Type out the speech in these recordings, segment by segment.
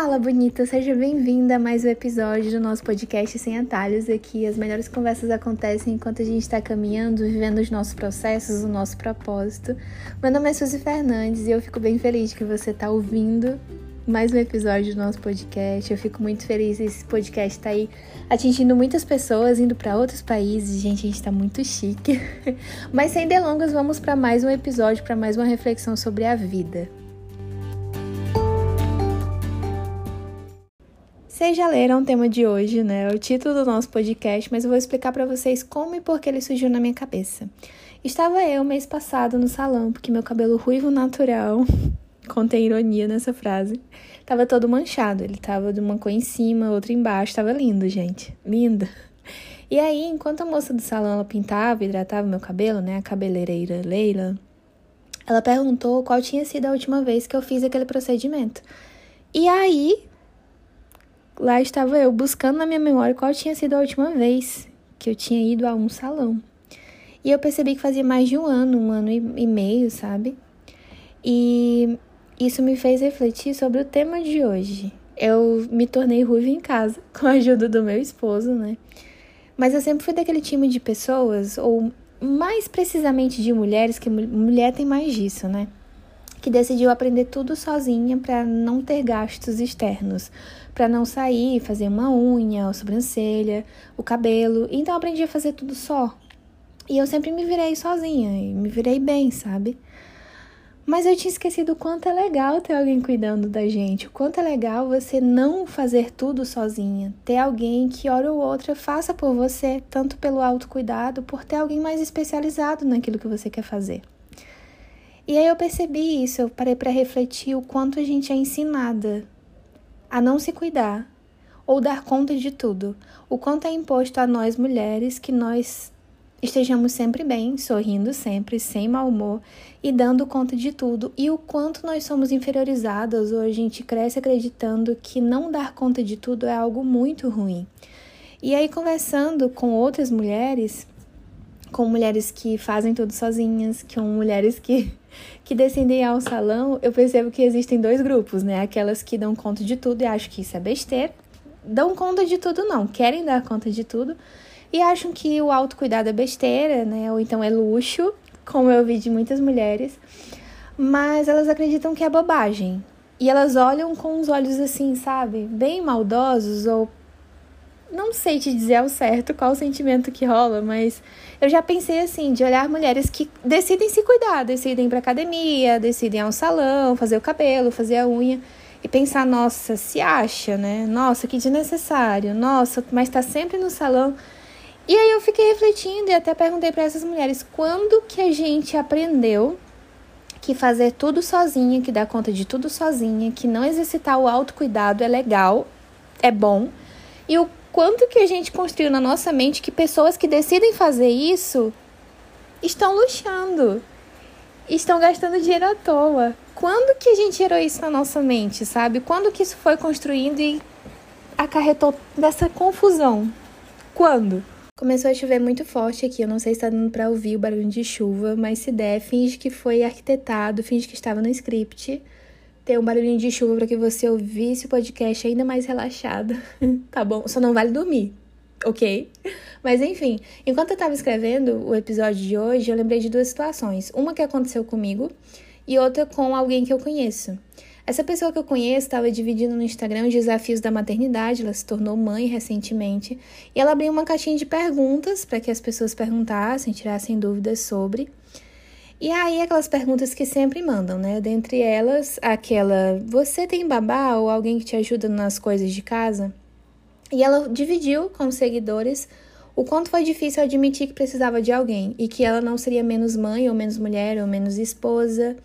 Fala, bonita! Seja bem-vinda a mais um episódio do nosso podcast Sem Atalhos. Aqui as melhores conversas acontecem enquanto a gente está caminhando, vivendo os nossos processos, o nosso propósito. Meu nome é Suzy Fernandes e eu fico bem feliz que você está ouvindo mais um episódio do nosso podcast. Eu fico muito feliz esse podcast está aí atingindo muitas pessoas, indo para outros países. Gente, a gente está muito chique. Mas sem delongas, vamos para mais um episódio, para mais uma reflexão sobre a vida. Vocês já leram o tema de hoje, né? O título do nosso podcast, mas eu vou explicar para vocês como e por que ele surgiu na minha cabeça. Estava eu mês passado no salão, porque meu cabelo ruivo natural, contém ironia nessa frase, tava todo manchado. Ele tava de uma cor em cima, outra embaixo, tava lindo, gente. Linda. E aí, enquanto a moça do salão ela pintava, hidratava meu cabelo, né, a cabeleireira Leila, ela perguntou qual tinha sido a última vez que eu fiz aquele procedimento. E aí, lá estava eu buscando na minha memória qual tinha sido a última vez que eu tinha ido a um salão. E eu percebi que fazia mais de um ano, um ano e meio, sabe? E isso me fez refletir sobre o tema de hoje. Eu me tornei ruiva em casa, com a ajuda do meu esposo, né? Mas eu sempre fui daquele time de pessoas, ou mais precisamente de mulheres, que mulher tem mais disso, né? Que decidiu aprender tudo sozinha para não ter gastos externos para não sair, fazer uma unha, a sobrancelha, o cabelo. Então eu aprendi a fazer tudo só. E eu sempre me virei sozinha e me virei bem, sabe? Mas eu tinha esquecido o quanto é legal ter alguém cuidando da gente, o quanto é legal você não fazer tudo sozinha, ter alguém que hora ou outra faça por você, tanto pelo autocuidado, por ter alguém mais especializado naquilo que você quer fazer. E aí eu percebi isso, eu parei para refletir o quanto a gente é ensinada a não se cuidar ou dar conta de tudo, o quanto é imposto a nós mulheres que nós estejamos sempre bem, sorrindo sempre, sem mau humor e dando conta de tudo, e o quanto nós somos inferiorizadas ou a gente cresce acreditando que não dar conta de tudo é algo muito ruim. E aí, conversando com outras mulheres, com mulheres que fazem tudo sozinhas, com mulheres que que descendem ao salão, eu percebo que existem dois grupos, né? Aquelas que dão conta de tudo e acham que isso é besteira. Dão conta de tudo, não, querem dar conta de tudo e acham que o autocuidado é besteira, né? Ou então é luxo, como eu vi de muitas mulheres. Mas elas acreditam que é bobagem. E elas olham com os olhos assim, sabe? Bem maldosos ou não sei te dizer ao certo qual o sentimento que rola, mas eu já pensei assim, de olhar mulheres que decidem se cuidar, decidem ir pra academia, decidem ir a um salão, fazer o cabelo, fazer a unha, e pensar, nossa, se acha, né? Nossa, que desnecessário, nossa, mas tá sempre no salão. E aí eu fiquei refletindo e até perguntei para essas mulheres quando que a gente aprendeu que fazer tudo sozinha, que dar conta de tudo sozinha, que não exercitar o autocuidado é legal, é bom, e o quanto que a gente construiu na nossa mente que pessoas que decidem fazer isso estão luxando, estão gastando dinheiro à toa. Quando que a gente gerou isso na nossa mente, sabe? Quando que isso foi construindo e acarretou dessa confusão? Quando? Começou a chover muito forte aqui, eu não sei se tá dando pra ouvir o barulho de chuva, mas se der, finge que foi arquitetado, finge que estava no script ter um barulhinho de chuva para que você ouvisse o podcast ainda mais relaxado, tá bom? Só não vale dormir, ok? Mas enfim, enquanto eu tava escrevendo o episódio de hoje, eu lembrei de duas situações. Uma que aconteceu comigo e outra com alguém que eu conheço. Essa pessoa que eu conheço estava dividindo no Instagram os desafios da maternidade, ela se tornou mãe recentemente, e ela abriu uma caixinha de perguntas para que as pessoas perguntassem, tirassem dúvidas sobre. E aí, aquelas perguntas que sempre mandam, né? Dentre elas, aquela: Você tem babá ou alguém que te ajuda nas coisas de casa? E ela dividiu com os seguidores o quanto foi difícil admitir que precisava de alguém e que ela não seria menos mãe, ou menos mulher, ou menos esposa,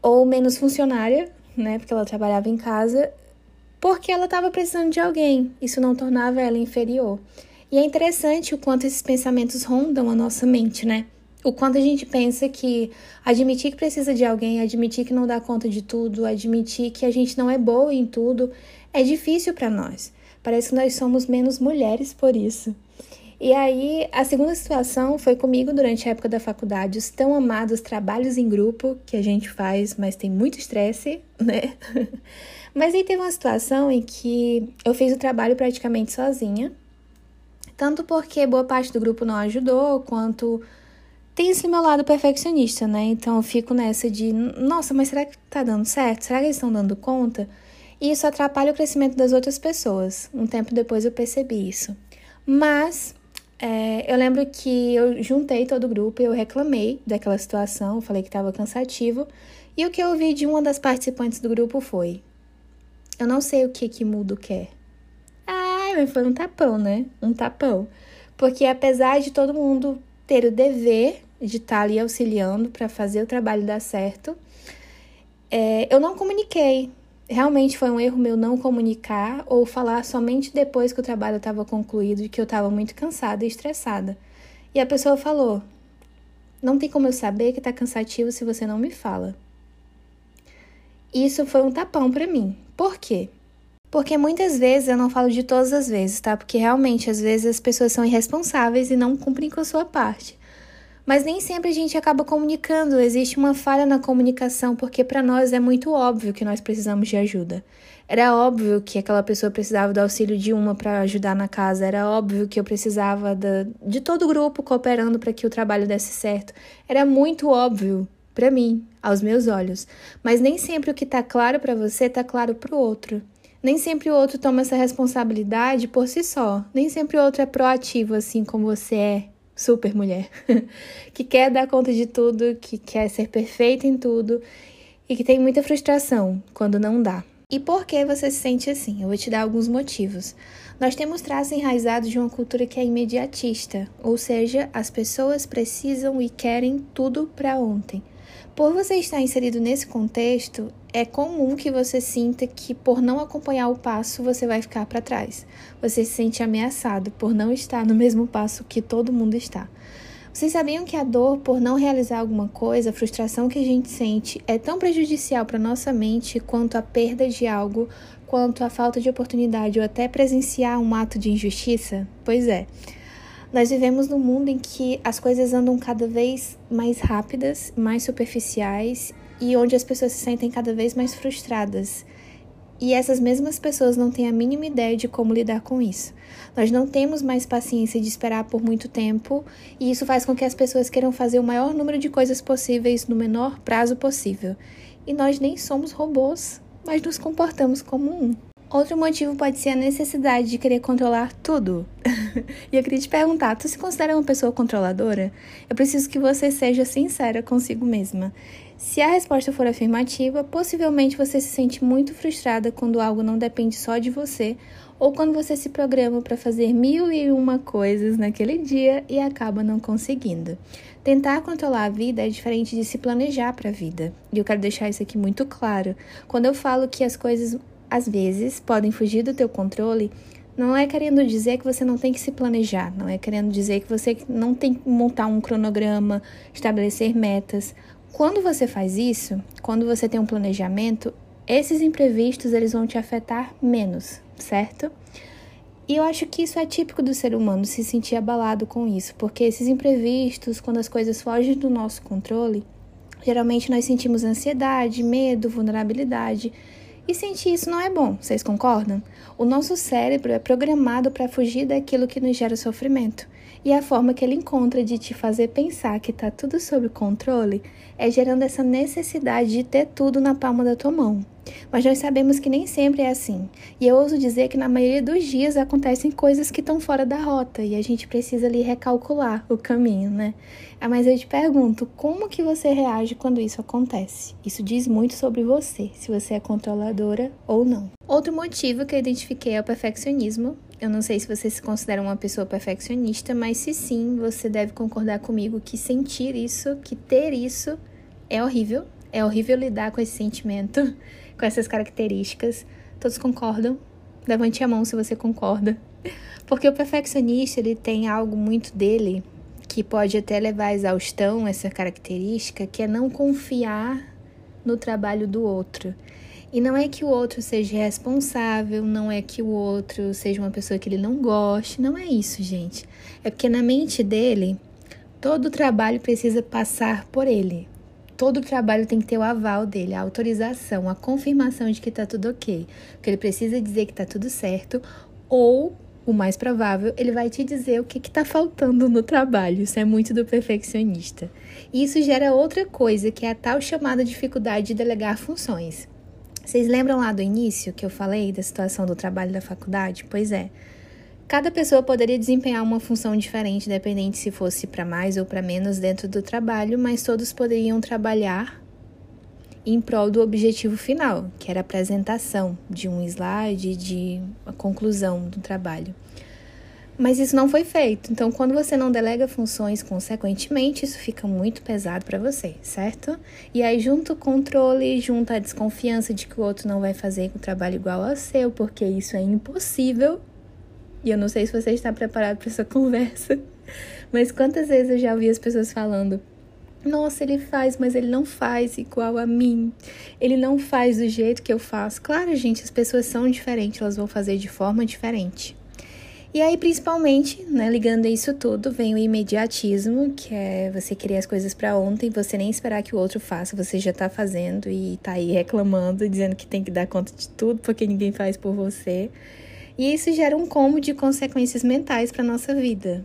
ou menos funcionária, né? Porque ela trabalhava em casa, porque ela estava precisando de alguém. Isso não tornava ela inferior. E é interessante o quanto esses pensamentos rondam a nossa mente, né? O quanto a gente pensa que admitir que precisa de alguém, admitir que não dá conta de tudo, admitir que a gente não é boa em tudo, é difícil para nós. Parece que nós somos menos mulheres por isso. E aí, a segunda situação foi comigo durante a época da faculdade, os tão amados trabalhos em grupo que a gente faz, mas tem muito estresse, né? mas aí teve uma situação em que eu fiz o trabalho praticamente sozinha, tanto porque boa parte do grupo não ajudou, quanto tem esse meu lado perfeccionista, né? Então eu fico nessa de, nossa, mas será que tá dando certo? Será que eles estão dando conta? E isso atrapalha o crescimento das outras pessoas. Um tempo depois eu percebi isso. Mas é, eu lembro que eu juntei todo o grupo e eu reclamei daquela situação, falei que estava cansativo. E o que eu ouvi de uma das participantes do grupo foi: Eu não sei o que que mudo quer. Ah, mas foi um tapão, né? Um tapão. Porque apesar de todo mundo ter o dever de estar tá ali auxiliando para fazer o trabalho dar certo, é, eu não comuniquei realmente foi um erro meu não comunicar ou falar somente depois que o trabalho estava concluído e que eu estava muito cansada e estressada. E a pessoa falou: Não tem como eu saber que está cansativo se você não me fala. Isso foi um tapão para mim. Por quê? Porque muitas vezes eu não falo de todas as vezes, tá? Porque realmente às vezes as pessoas são irresponsáveis e não cumprem com a sua parte. Mas nem sempre a gente acaba comunicando, existe uma falha na comunicação, porque para nós é muito óbvio que nós precisamos de ajuda. Era óbvio que aquela pessoa precisava do auxílio de uma para ajudar na casa, era óbvio que eu precisava da, de todo o grupo cooperando para que o trabalho desse certo. Era muito óbvio para mim, aos meus olhos. Mas nem sempre o que está claro para você está claro para o outro. Nem sempre o outro toma essa responsabilidade por si só. Nem sempre o outro é proativo assim como você é super mulher, que quer dar conta de tudo, que quer ser perfeita em tudo e que tem muita frustração quando não dá. E por que você se sente assim? Eu vou te dar alguns motivos. Nós temos traços enraizados de uma cultura que é imediatista, ou seja, as pessoas precisam e querem tudo para ontem. Por você estar inserido nesse contexto, é comum que você sinta que por não acompanhar o passo você vai ficar para trás. Você se sente ameaçado por não estar no mesmo passo que todo mundo está. Vocês sabiam que a dor por não realizar alguma coisa, a frustração que a gente sente, é tão prejudicial para nossa mente quanto a perda de algo, quanto a falta de oportunidade ou até presenciar um ato de injustiça? Pois é. Nós vivemos num mundo em que as coisas andam cada vez mais rápidas, mais superficiais e onde as pessoas se sentem cada vez mais frustradas. E essas mesmas pessoas não têm a mínima ideia de como lidar com isso. Nós não temos mais paciência de esperar por muito tempo, e isso faz com que as pessoas queiram fazer o maior número de coisas possíveis no menor prazo possível. E nós nem somos robôs, mas nos comportamos como um. Outro motivo pode ser a necessidade de querer controlar tudo. e eu queria te perguntar: tu se considera uma pessoa controladora? Eu preciso que você seja sincera consigo mesma. Se a resposta for afirmativa, possivelmente você se sente muito frustrada quando algo não depende só de você ou quando você se programa para fazer mil e uma coisas naquele dia e acaba não conseguindo. Tentar controlar a vida é diferente de se planejar para a vida. E eu quero deixar isso aqui muito claro. Quando eu falo que as coisas às vezes podem fugir do teu controle, não é querendo dizer que você não tem que se planejar, não é querendo dizer que você não tem que montar um cronograma, estabelecer metas. Quando você faz isso, quando você tem um planejamento, esses imprevistos eles vão te afetar menos, certo? E eu acho que isso é típico do ser humano se sentir abalado com isso, porque esses imprevistos, quando as coisas fogem do nosso controle, geralmente nós sentimos ansiedade, medo, vulnerabilidade. E sentir isso não é bom, vocês concordam? O nosso cérebro é programado para fugir daquilo que nos gera sofrimento. E a forma que ele encontra de te fazer pensar que está tudo sob controle é gerando essa necessidade de ter tudo na palma da tua mão. Mas nós sabemos que nem sempre é assim. E eu ouso dizer que na maioria dos dias acontecem coisas que estão fora da rota e a gente precisa ali recalcular o caminho, né? Ah, mas eu te pergunto, como que você reage quando isso acontece? Isso diz muito sobre você, se você é controladora ou não. Outro motivo que eu identifiquei é o perfeccionismo. Eu não sei se você se considera uma pessoa perfeccionista, mas se sim, você deve concordar comigo que sentir isso, que ter isso é horrível. É horrível lidar com esse sentimento com essas características. Todos concordam? Levante a mão se você concorda. Porque o perfeccionista, ele tem algo muito dele que pode até levar à exaustão essa característica, que é não confiar no trabalho do outro. E não é que o outro seja responsável, não é que o outro seja uma pessoa que ele não goste, não é isso, gente. É porque na mente dele, todo trabalho precisa passar por ele. Todo o trabalho tem que ter o aval dele, a autorização, a confirmação de que tá tudo ok. Porque ele precisa dizer que tá tudo certo, ou o mais provável, ele vai te dizer o que está faltando no trabalho. Isso é muito do perfeccionista. E isso gera outra coisa, que é a tal chamada dificuldade de delegar funções. Vocês lembram lá do início que eu falei da situação do trabalho da faculdade? Pois é. Cada pessoa poderia desempenhar uma função diferente, dependente se fosse para mais ou para menos dentro do trabalho, mas todos poderiam trabalhar em prol do objetivo final, que era a apresentação de um slide, de a conclusão do trabalho. Mas isso não foi feito. Então, quando você não delega funções consequentemente, isso fica muito pesado para você, certo? E aí, junto o controle, junto a desconfiança de que o outro não vai fazer o trabalho igual ao seu, porque isso é impossível. E eu não sei se você está preparado para essa conversa, mas quantas vezes eu já ouvi as pessoas falando: nossa, ele faz, mas ele não faz igual a mim. Ele não faz do jeito que eu faço. Claro, gente, as pessoas são diferentes, elas vão fazer de forma diferente. E aí, principalmente, né, ligando a isso tudo, vem o imediatismo, que é você querer as coisas para ontem, você nem esperar que o outro faça, você já tá fazendo e tá aí reclamando, dizendo que tem que dar conta de tudo porque ninguém faz por você. E isso gera um combo de consequências mentais para nossa vida.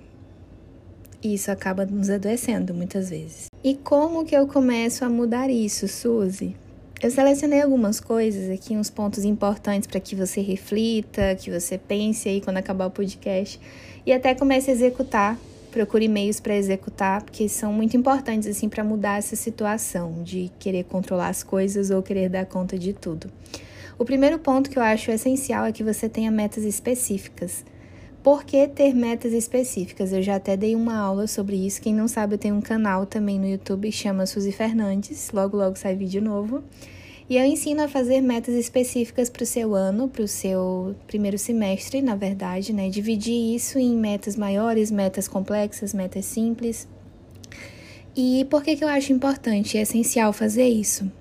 E isso acaba nos adoecendo muitas vezes. E como que eu começo a mudar isso, Suzy? Eu selecionei algumas coisas aqui, uns pontos importantes para que você reflita, que você pense aí quando acabar o podcast e até comece a executar. Procure meios para executar, porque são muito importantes assim para mudar essa situação de querer controlar as coisas ou querer dar conta de tudo. O primeiro ponto que eu acho essencial é que você tenha metas específicas. Por que ter metas específicas? Eu já até dei uma aula sobre isso. Quem não sabe, eu tenho um canal também no YouTube, chama Suzy Fernandes. Logo, logo sai vídeo novo. E eu ensino a fazer metas específicas para o seu ano, para o seu primeiro semestre, na verdade, né? Dividir isso em metas maiores, metas complexas, metas simples. E por que, que eu acho importante e essencial fazer isso?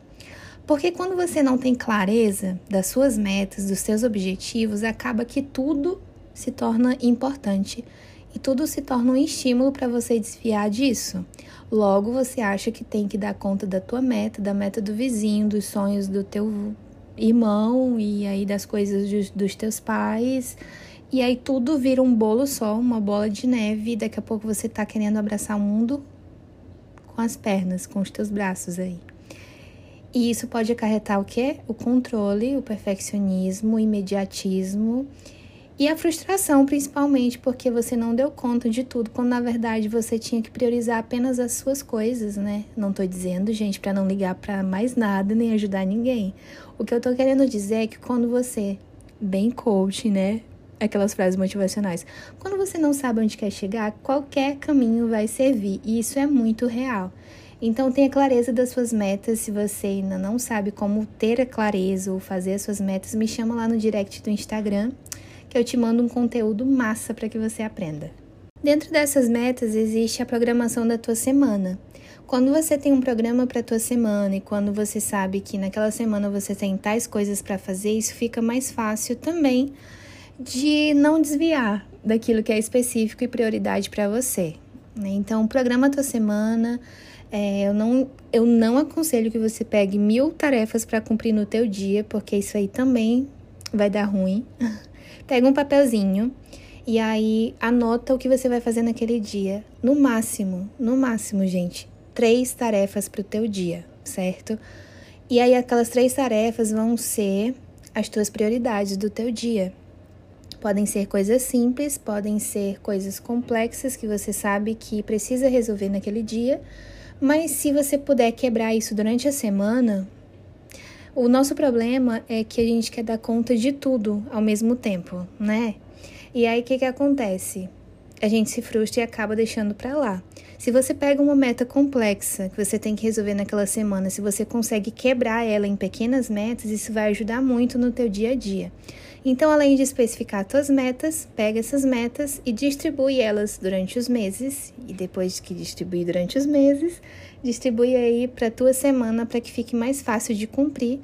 Porque quando você não tem clareza das suas metas, dos seus objetivos, acaba que tudo se torna importante e tudo se torna um estímulo para você desviar disso. Logo, você acha que tem que dar conta da tua meta, da meta do vizinho, dos sonhos do teu irmão e aí das coisas dos, dos teus pais. E aí tudo vira um bolo só, uma bola de neve, e daqui a pouco você tá querendo abraçar o mundo com as pernas, com os teus braços aí. E isso pode acarretar o quê? O controle, o perfeccionismo, o imediatismo e a frustração, principalmente, porque você não deu conta de tudo, quando na verdade você tinha que priorizar apenas as suas coisas, né? Não tô dizendo, gente, para não ligar para mais nada nem ajudar ninguém. O que eu tô querendo dizer é que quando você, bem coach, né? Aquelas frases motivacionais. Quando você não sabe onde quer chegar, qualquer caminho vai servir, e isso é muito real. Então tenha clareza das suas metas. Se você ainda não sabe como ter a clareza ou fazer as suas metas, me chama lá no direct do Instagram que eu te mando um conteúdo massa para que você aprenda. Dentro dessas metas existe a programação da tua semana. Quando você tem um programa para a tua semana e quando você sabe que naquela semana você tem tais coisas para fazer, isso fica mais fácil também de não desviar daquilo que é específico e prioridade para você. Né? Então, programa a tua semana. É, eu, não, eu não aconselho que você pegue mil tarefas para cumprir no teu dia, porque isso aí também vai dar ruim. Pega um papelzinho e aí anota o que você vai fazer naquele dia. No máximo, no máximo, gente, três tarefas para o teu dia, certo? E aí aquelas três tarefas vão ser as tuas prioridades do teu dia. Podem ser coisas simples, podem ser coisas complexas que você sabe que precisa resolver naquele dia, mas se você puder quebrar isso durante a semana, o nosso problema é que a gente quer dar conta de tudo ao mesmo tempo, né? E aí o que, que acontece? A gente se frustra e acaba deixando para lá. Se você pega uma meta complexa que você tem que resolver naquela semana, se você consegue quebrar ela em pequenas metas, isso vai ajudar muito no teu dia a dia. Então, além de especificar tuas metas, pega essas metas e distribui elas durante os meses. E depois que distribuir durante os meses, distribui aí para tua semana para que fique mais fácil de cumprir.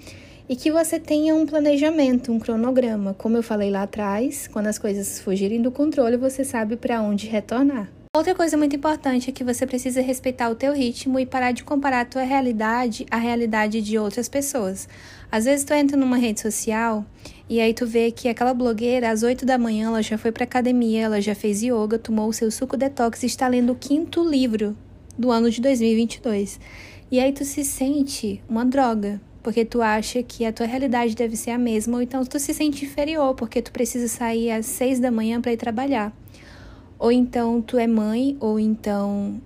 E que você tenha um planejamento, um cronograma. Como eu falei lá atrás, quando as coisas fugirem do controle, você sabe para onde retornar. Outra coisa muito importante é que você precisa respeitar o teu ritmo e parar de comparar a tua realidade à realidade de outras pessoas. Às vezes tu entra numa rede social e aí tu vê que aquela blogueira às 8 da manhã ela já foi para academia, ela já fez yoga, tomou o seu suco detox e está lendo o quinto livro do ano de 2022. E aí tu se sente uma droga, porque tu acha que a tua realidade deve ser a mesma, ou então tu se sente inferior, porque tu precisa sair às seis da manhã para ir trabalhar. Ou então tu é mãe, ou então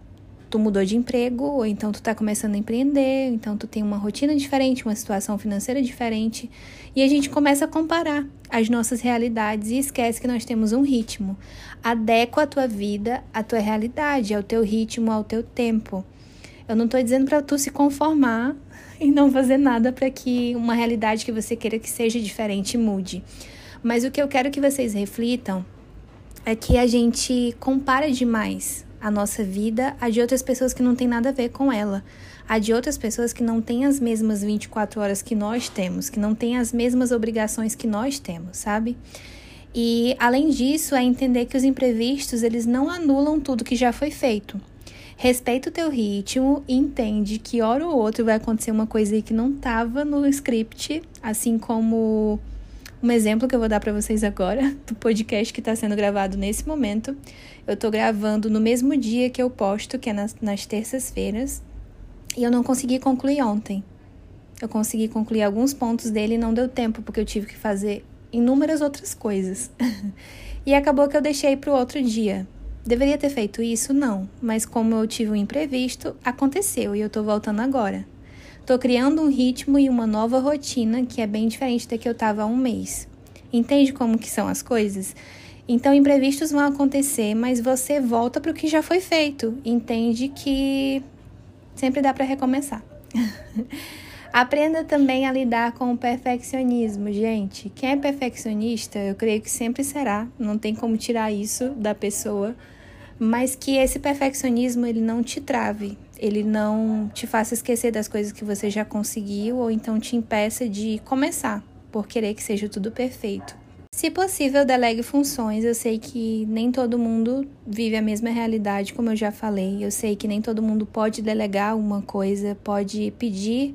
tu mudou de emprego, ou então tu tá começando a empreender, então tu tem uma rotina diferente, uma situação financeira diferente, e a gente começa a comparar as nossas realidades e esquece que nós temos um ritmo. Adequa a tua vida à tua realidade, ao teu ritmo, ao teu tempo. Eu não tô dizendo para tu se conformar e não fazer nada para que uma realidade que você queira que seja diferente mude. Mas o que eu quero que vocês reflitam é que a gente compara demais a nossa vida a de outras pessoas que não tem nada a ver com ela, a de outras pessoas que não têm as mesmas 24 horas que nós temos, que não têm as mesmas obrigações que nós temos, sabe? E além disso, é entender que os imprevistos, eles não anulam tudo que já foi feito. Respeita o teu ritmo e entende que hora ou outra vai acontecer uma coisa aí que não estava no script, assim como um exemplo que eu vou dar para vocês agora do podcast que está sendo gravado nesse momento. Eu estou gravando no mesmo dia que eu posto, que é nas, nas terças-feiras, e eu não consegui concluir ontem. Eu consegui concluir alguns pontos dele e não deu tempo, porque eu tive que fazer inúmeras outras coisas. e acabou que eu deixei para o outro dia. Deveria ter feito isso? Não, mas como eu tive um imprevisto, aconteceu e eu tô voltando agora. Tô criando um ritmo e uma nova rotina que é bem diferente da que eu tava há um mês. Entende como que são as coisas? Então, imprevistos vão acontecer, mas você volta para o que já foi feito. Entende que sempre dá para recomeçar. Aprenda também a lidar com o perfeccionismo, gente. Quem é perfeccionista, eu creio que sempre será, não tem como tirar isso da pessoa mas que esse perfeccionismo ele não te trave, ele não te faça esquecer das coisas que você já conseguiu ou então te impeça de começar por querer que seja tudo perfeito. Se possível, delegue funções. Eu sei que nem todo mundo vive a mesma realidade, como eu já falei. Eu sei que nem todo mundo pode delegar uma coisa, pode pedir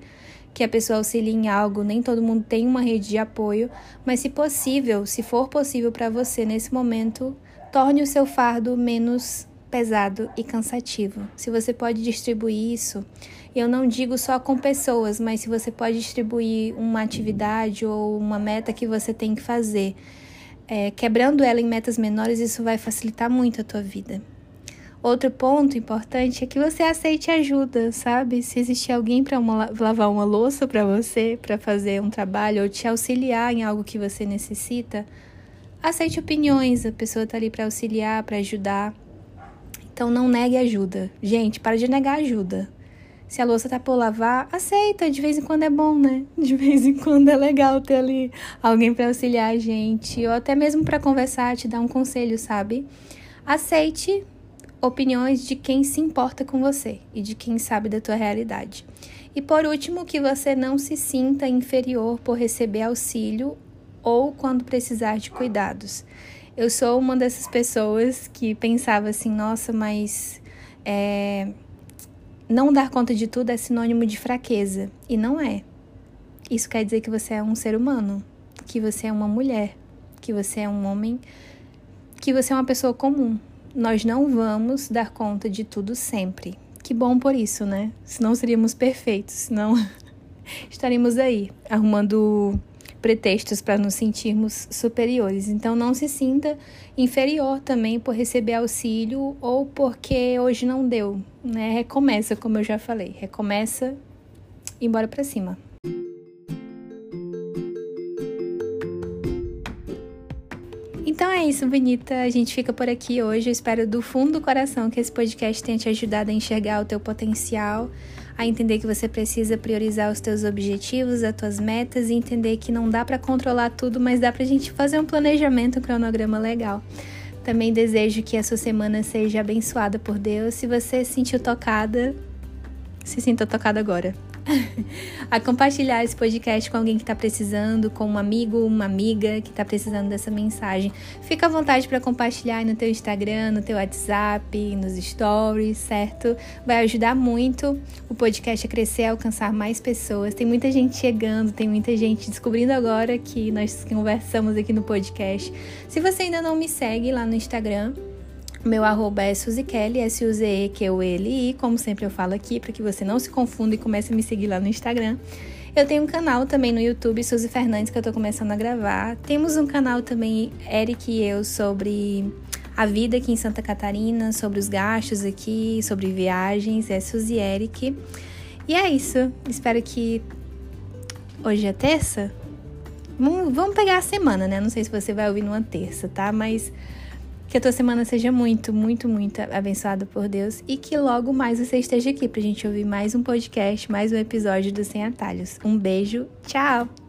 que a pessoa auxilie em algo, nem todo mundo tem uma rede de apoio, mas se possível, se for possível para você nesse momento, torne o seu fardo menos pesado e cansativo. Se você pode distribuir isso, eu não digo só com pessoas, mas se você pode distribuir uma atividade ou uma meta que você tem que fazer, é, quebrando ela em metas menores, isso vai facilitar muito a tua vida. Outro ponto importante é que você aceite ajuda, sabe? Se existe alguém para lavar uma louça para você, para fazer um trabalho ou te auxiliar em algo que você necessita, Aceite opiniões, a pessoa tá ali para auxiliar, para ajudar. Então não negue ajuda. Gente, para de negar ajuda. Se a louça tá por lavar, aceita, de vez em quando é bom, né? De vez em quando é legal ter ali alguém para auxiliar a gente, ou até mesmo para conversar, te dar um conselho, sabe? Aceite opiniões de quem se importa com você e de quem sabe da tua realidade. E por último, que você não se sinta inferior por receber auxílio ou quando precisar de cuidados. Eu sou uma dessas pessoas que pensava assim, nossa, mas é, não dar conta de tudo é sinônimo de fraqueza. E não é. Isso quer dizer que você é um ser humano, que você é uma mulher, que você é um homem, que você é uma pessoa comum. Nós não vamos dar conta de tudo sempre. Que bom por isso, né? Senão seríamos perfeitos, senão estaríamos aí arrumando pretextos para nos sentirmos superiores. Então não se sinta inferior também por receber auxílio ou porque hoje não deu, né? Recomeça, como eu já falei, recomeça e bora para cima. Então é isso, bonita. A gente fica por aqui hoje. Eu espero do fundo do coração que esse podcast tenha te ajudado a enxergar o teu potencial, a entender que você precisa priorizar os teus objetivos, as tuas metas e entender que não dá para controlar tudo, mas dá pra gente fazer um planejamento, um cronograma legal. Também desejo que a sua semana seja abençoada por Deus. Se você se sentiu tocada, se sinta tocado agora. A compartilhar esse podcast com alguém que está precisando, com um amigo, uma amiga que está precisando dessa mensagem. Fica à vontade para compartilhar no teu Instagram, no teu WhatsApp, nos stories, certo? Vai ajudar muito o podcast a crescer, a alcançar mais pessoas. Tem muita gente chegando, tem muita gente descobrindo agora que nós conversamos aqui no podcast. Se você ainda não me segue lá no Instagram, meu arroba é Suzy Kelly, S-U-Z-E-Q-U-L-I, como sempre eu falo aqui, para que você não se confunda e comece a me seguir lá no Instagram. Eu tenho um canal também no YouTube, Suzy Fernandes, que eu tô começando a gravar. Temos um canal também, Eric e eu, sobre a vida aqui em Santa Catarina, sobre os gastos aqui, sobre viagens, é Suzy Eric. E é isso, espero que hoje é terça? Vamos pegar a semana, né? Não sei se você vai ouvir numa terça, tá? Mas que a tua semana seja muito, muito, muito abençoada por Deus e que logo mais você esteja aqui pra gente ouvir mais um podcast, mais um episódio do Sem Atalhos. Um beijo, tchau!